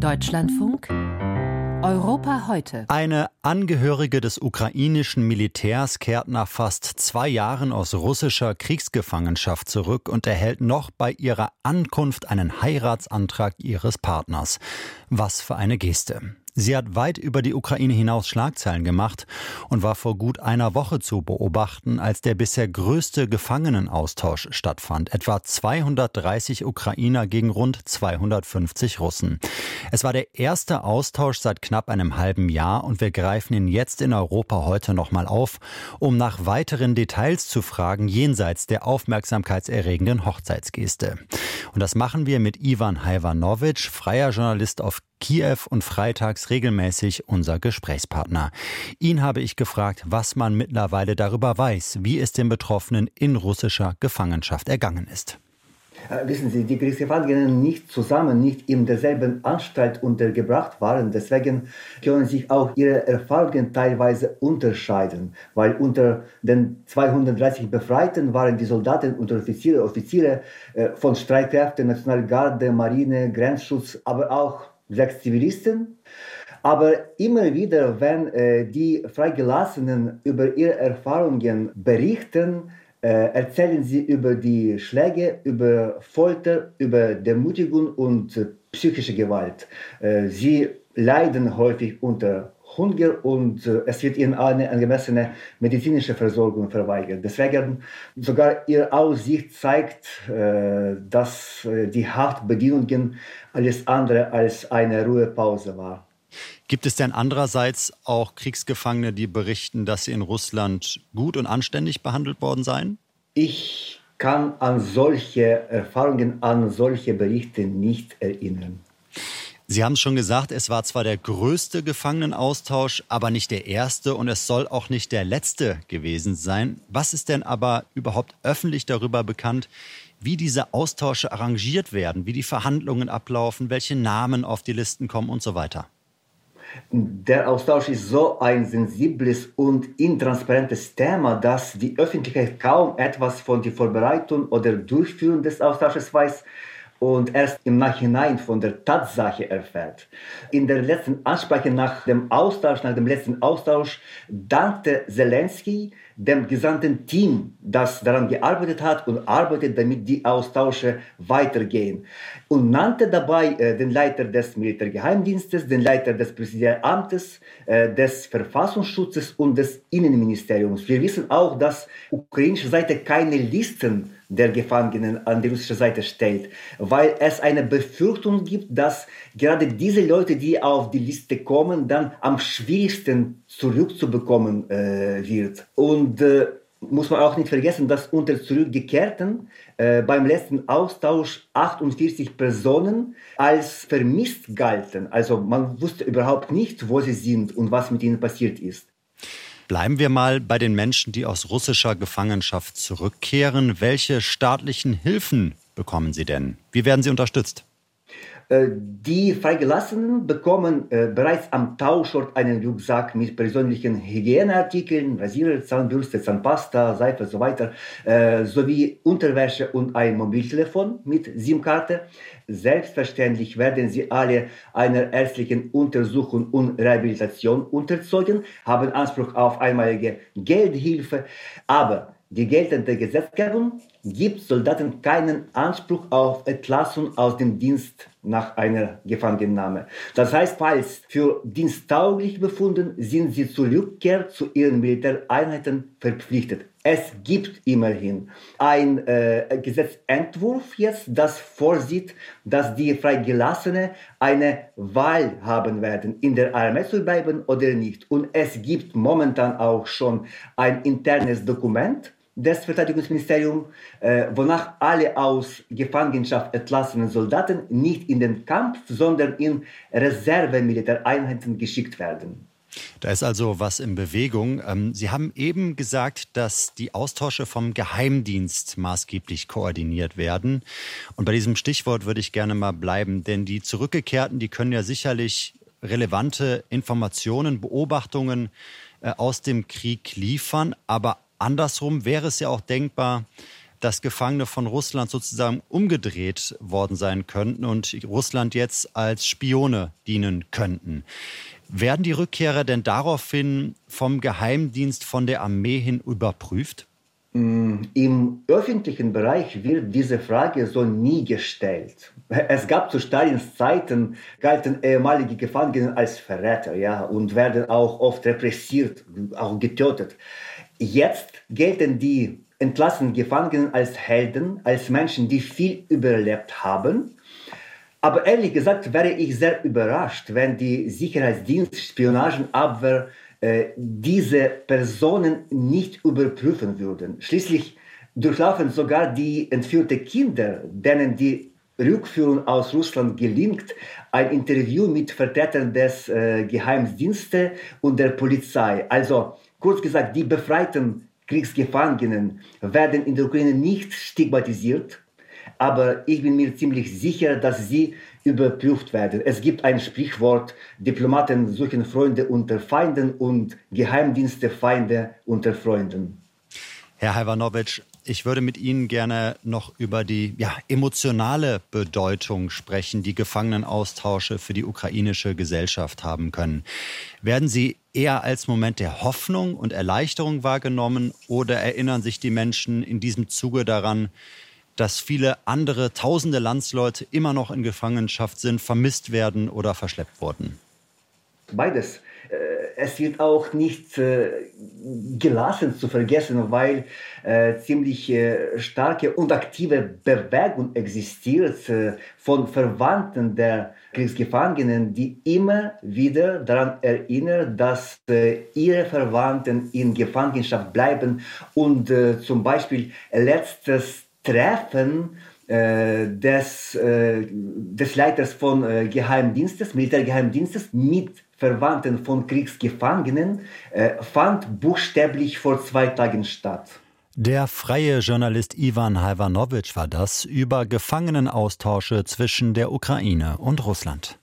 Deutschlandfunk Europa heute. Eine Angehörige des ukrainischen Militärs kehrt nach fast zwei Jahren aus russischer Kriegsgefangenschaft zurück und erhält noch bei ihrer Ankunft einen Heiratsantrag ihres Partners. Was für eine Geste. Sie hat weit über die Ukraine hinaus Schlagzeilen gemacht und war vor gut einer Woche zu beobachten, als der bisher größte Gefangenenaustausch stattfand. Etwa 230 Ukrainer gegen rund 250 Russen. Es war der erste Austausch seit knapp einem halben Jahr und wir greifen ihn jetzt in Europa heute nochmal auf, um nach weiteren Details zu fragen, jenseits der aufmerksamkeitserregenden Hochzeitsgeste. Und das machen wir mit Ivan Hajvanovic, freier Journalist auf Kiew und freitags regelmäßig unser Gesprächspartner. Ihn habe ich gefragt, was man mittlerweile darüber weiß, wie es den Betroffenen in russischer Gefangenschaft ergangen ist. Äh, wissen Sie, die Kriegsgefangenen nicht zusammen, nicht in derselben Anstalt untergebracht waren. Deswegen können sich auch ihre Erfahrungen teilweise unterscheiden, weil unter den 230 Befreiten waren die Soldaten und Offiziere, Offiziere äh, von Streitkräften, Nationalgarde, Marine, Grenzschutz, aber auch sechs Zivilisten. Aber immer wieder, wenn äh, die Freigelassenen über ihre Erfahrungen berichten, äh, erzählen sie über die Schläge, über Folter, über Demutigung und psychische Gewalt. Äh, sie leiden häufig unter Hunger und äh, es wird ihnen eine angemessene medizinische Versorgung verweigert. Deswegen sogar ihre Aussicht zeigt, äh, dass äh, die Haftbedingungen alles andere als eine Ruhepause war. Gibt es denn andererseits auch Kriegsgefangene, die berichten, dass sie in Russland gut und anständig behandelt worden seien? Ich kann an solche Erfahrungen, an solche Berichte nicht erinnern. Sie haben es schon gesagt, es war zwar der größte Gefangenenaustausch, aber nicht der erste und es soll auch nicht der letzte gewesen sein. Was ist denn aber überhaupt öffentlich darüber bekannt, wie diese Austausche arrangiert werden, wie die Verhandlungen ablaufen, welche Namen auf die Listen kommen und so weiter? Der Austausch ist so ein sensibles und intransparentes Thema, dass die Öffentlichkeit kaum etwas von der Vorbereitung oder Durchführung des Austausches weiß und erst im Nachhinein von der Tatsache erfährt. In der letzten Ansprache nach dem Austausch, nach dem letzten Austausch, dankte Zelensky dem gesamten Team, das daran gearbeitet hat und arbeitet, damit die Austausche weitergehen. Und nannte dabei äh, den Leiter des Militärgeheimdienstes, den Leiter des Präsidialamtes, äh, des Verfassungsschutzes und des Innenministeriums. Wir wissen auch, dass ukrainische Seite keine Listen der Gefangenen an die russische Seite stellt, weil es eine Befürchtung gibt, dass gerade diese Leute, die auf die Liste kommen, dann am schwierigsten zurückzubekommen äh, wird. Und äh, muss man auch nicht vergessen, dass unter Zurückgekehrten äh, beim letzten Austausch 48 Personen als vermisst galten. Also man wusste überhaupt nicht, wo sie sind und was mit ihnen passiert ist. Bleiben wir mal bei den Menschen, die aus russischer Gefangenschaft zurückkehren. Welche staatlichen Hilfen bekommen sie denn? Wie werden sie unterstützt? Äh, die Freigelassenen bekommen äh, bereits am Tauschort einen Rucksack mit persönlichen Hygieneartikeln, Rasierer, Zahnbürste, Zahnpasta, Seife und so weiter, äh, sowie Unterwäsche und ein Mobiltelefon mit SIM-Karte. Selbstverständlich werden sie alle einer ärztlichen Untersuchung und Rehabilitation unterzogen, haben Anspruch auf einmalige Geldhilfe, aber die geltende Gesetzgebung gibt Soldaten keinen Anspruch auf Entlassung aus dem Dienst nach einer Gefangennahme. Das heißt, falls für diensttauglich befunden, sind sie zur Rückkehr zu ihren Militäreinheiten verpflichtet. Es gibt immerhin ein äh, Gesetzentwurf jetzt, das vorsieht, dass die Freigelassene eine Wahl haben werden, in der Armee zu bleiben oder nicht. Und es gibt momentan auch schon ein internes Dokument, des Verteidigungsministeriums, äh, wonach alle aus Gefangenschaft entlassenen Soldaten nicht in den Kampf, sondern in Reservemilitäreinheiten geschickt werden. Da ist also was in Bewegung. Ähm, Sie haben eben gesagt, dass die Austausche vom Geheimdienst maßgeblich koordiniert werden. Und bei diesem Stichwort würde ich gerne mal bleiben, denn die Zurückgekehrten, die können ja sicherlich relevante Informationen, Beobachtungen äh, aus dem Krieg liefern, aber Andersrum wäre es ja auch denkbar, dass Gefangene von Russland sozusagen umgedreht worden sein könnten und Russland jetzt als Spione dienen könnten. Werden die Rückkehrer denn daraufhin vom Geheimdienst, von der Armee hin überprüft? Mm, Im öffentlichen Bereich wird diese Frage so nie gestellt. Es gab zu Stalins Zeiten, galten ehemalige Gefangene als Verräter ja, und werden auch oft repressiert, auch getötet. Jetzt gelten die entlassenen Gefangenen als Helden, als Menschen, die viel überlebt haben. Aber ehrlich gesagt wäre ich sehr überrascht, wenn die Sicherheitsdienst, Spionagenabwehr äh, diese Personen nicht überprüfen würden. Schließlich durchlaufen sogar die entführten Kinder, denen die Rückführung aus Russland gelingt, ein Interview mit Vertretern des äh, Geheimdienstes und der Polizei. Also kurz gesagt, die befreiten Kriegsgefangenen werden in der Ukraine nicht stigmatisiert, aber ich bin mir ziemlich sicher, dass sie überprüft werden. Es gibt ein Sprichwort, Diplomaten suchen Freunde unter Feinden und Geheimdienste Feinde unter Freunden. Herr Halvanowitsch, ich würde mit Ihnen gerne noch über die ja, emotionale Bedeutung sprechen, die Gefangenenaustausche für die ukrainische Gesellschaft haben können. Werden Sie eher als Moment der Hoffnung und Erleichterung wahrgenommen oder erinnern sich die Menschen in diesem Zuge daran, dass viele andere tausende Landsleute immer noch in Gefangenschaft sind, vermisst werden oder verschleppt wurden? Beides. Äh, es wird auch nicht äh, gelassen zu vergessen, weil äh, ziemlich starke und aktive Bewegung existiert von Verwandten der Kriegsgefangenen, die immer wieder daran erinnern, dass ihre Verwandten in Gefangenschaft bleiben und zum Beispiel letztes Treffen äh, des, äh, des Leiters von äh, Geheimdienstes, Militärgeheimdienstes mit Verwandten von Kriegsgefangenen äh, fand buchstäblich vor zwei Tagen statt. Der freie Journalist Ivan Halvanowitsch war das über Gefangenenaustausche zwischen der Ukraine und Russland.